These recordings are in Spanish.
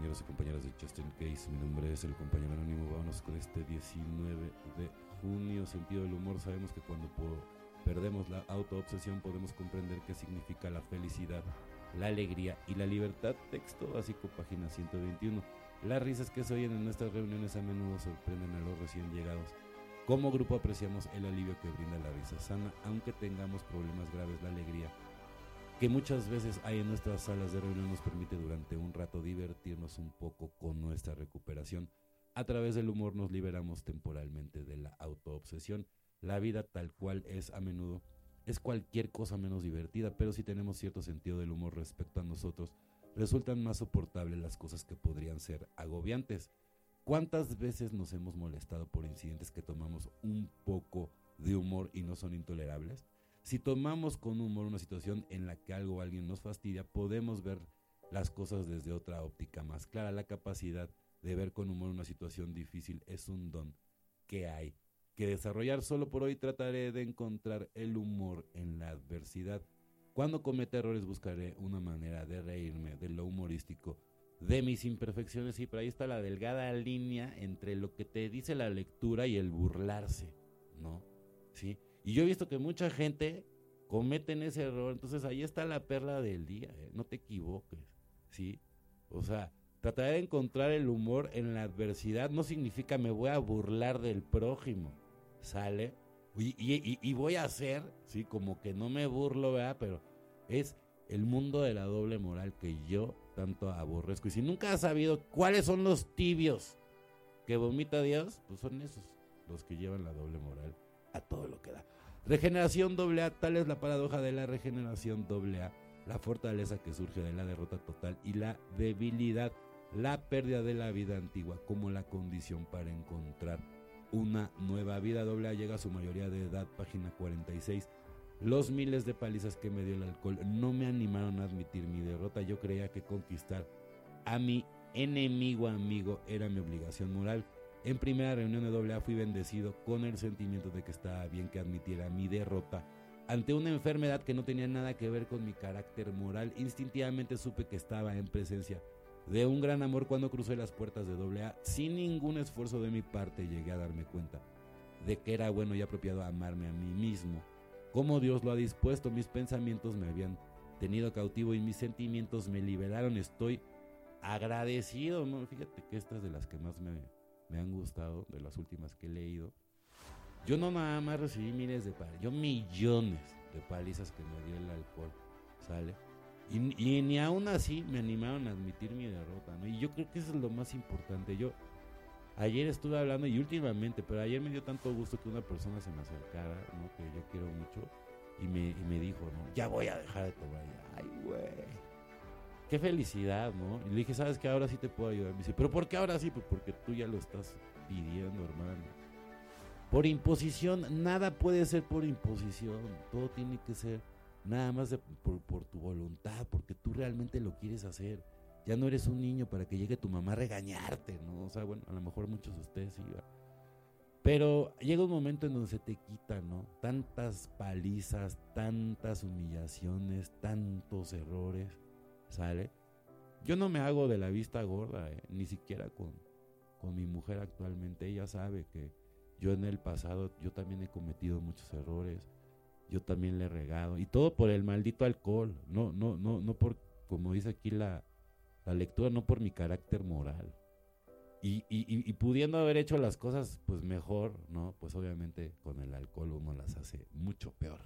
Compañeros y compañeras de Just in Case. Mi nombre es el compañero anónimo. Vámonos con este 19 de junio. Sentido del humor. Sabemos que cuando perdemos la autoobsesión podemos comprender qué significa la felicidad, la alegría y la libertad. Texto básico, página 121. Las risas que se oyen en nuestras reuniones a menudo sorprenden a los recién llegados. Como grupo apreciamos el alivio que brinda la risa sana, aunque tengamos problemas graves, la alegría que muchas veces hay en nuestras salas de reunión nos permite durante un rato divertirnos un poco con nuestra recuperación. A través del humor nos liberamos temporalmente de la autoobsesión. La vida tal cual es a menudo es cualquier cosa menos divertida, pero si tenemos cierto sentido del humor respecto a nosotros, resultan más soportables las cosas que podrían ser agobiantes. ¿Cuántas veces nos hemos molestado por incidentes que tomamos un poco de humor y no son intolerables? Si tomamos con humor una situación en la que algo o alguien nos fastidia, podemos ver las cosas desde otra óptica más clara. La capacidad de ver con humor una situación difícil es un don que hay que desarrollar. Solo por hoy trataré de encontrar el humor en la adversidad. Cuando cometa errores buscaré una manera de reírme de lo humorístico, de mis imperfecciones y por ahí está la delgada línea entre lo que te dice la lectura y el burlarse, ¿no? ¿Sí? Y yo he visto que mucha gente cometen ese error, entonces ahí está la perla del día, ¿eh? no te equivoques, ¿sí? O sea, tratar de encontrar el humor en la adversidad no significa me voy a burlar del prójimo, ¿sale? Y, y- voy a hacer, sí, como que no me burlo, ¿verdad? Pero es el mundo de la doble moral que yo tanto aborrezco. Y si nunca has sabido cuáles son los tibios que vomita Dios, pues son esos, los que llevan la doble moral a todo lo que da. Regeneración doble A, tal es la paradoja de la regeneración doble A, la fortaleza que surge de la derrota total y la debilidad, la pérdida de la vida antigua como la condición para encontrar una nueva vida doble A llega a su mayoría de edad, página 46. Los miles de palizas que me dio el alcohol no me animaron a admitir mi derrota. Yo creía que conquistar a mi enemigo amigo era mi obligación moral. En primera reunión de AA fui bendecido con el sentimiento de que estaba bien que admitiera mi derrota ante una enfermedad que no tenía nada que ver con mi carácter moral. Instintivamente supe que estaba en presencia de un gran amor cuando crucé las puertas de AA. Sin ningún esfuerzo de mi parte llegué a darme cuenta de que era bueno y apropiado amarme a mí mismo. Como Dios lo ha dispuesto, mis pensamientos me habían tenido cautivo y mis sentimientos me liberaron. Estoy agradecido, ¿no? Fíjate que esta es de las que más me, me han gustado, de las últimas que he leído. Yo no nada más recibí miles de palizas, yo millones de palizas que me dio el alcohol, ¿sale? Y, ni aún así me animaron a admitir mi derrota, ¿no? Y yo creo que eso es lo más importante. Yo ayer estuve hablando y últimamente, pero ayer me dio tanto gusto que una persona se me acercara, ¿no? Que yo quiero mucho y me, y me dijo, ¿no? Ya voy a dejar de tomar. Ay, güey. Qué felicidad, ¿no? Y le dije, ¿sabes qué? Ahora sí te puedo ayudar. Me dice, ¿pero por qué ahora sí? Pues porque tú ya lo estás pidiendo, hermano. Por imposición, nada puede ser por imposición. Todo tiene que ser nada más por, tu voluntad, porque tú realmente lo quieres hacer. Ya no eres un niño para que llegue tu mamá a regañarte, ¿no? O sea, bueno, a lo mejor muchos de ustedes sí. ¿va? Pero llega un momento en donde se te quita, ¿no? Tantas palizas, tantas humillaciones, tantos errores, ¿sale? Yo no me hago de la vista gorda, ¿eh? ni siquiera con, con mi mujer actualmente. Ella sabe que yo en el pasado, yo también he cometido muchos errores, yo también le he regado, y todo por el maldito alcohol, no, no, no, no por, como dice aquí la, la lectura, no por mi carácter moral. Y, y, pudiendo haber hecho las cosas pues mejor, ¿no? Pues obviamente con el alcohol uno las hace mucho peor,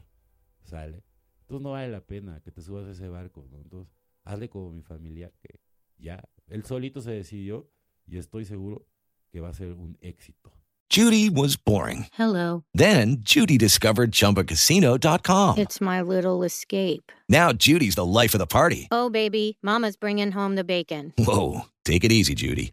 ¿sale? Entonces no vale la pena que te subas a ese barco, ¿no? Entonces hazle como mi familiar que ya, él solito se decidió y estoy seguro que va a ser un éxito, Judy was boring. Hello. Then Judy discovered ChumbaCasino.com. It's my little escape. Now Judy's the life of the party. Oh, baby, Mama's bringing home the bacon. Whoa, take it easy, Judy.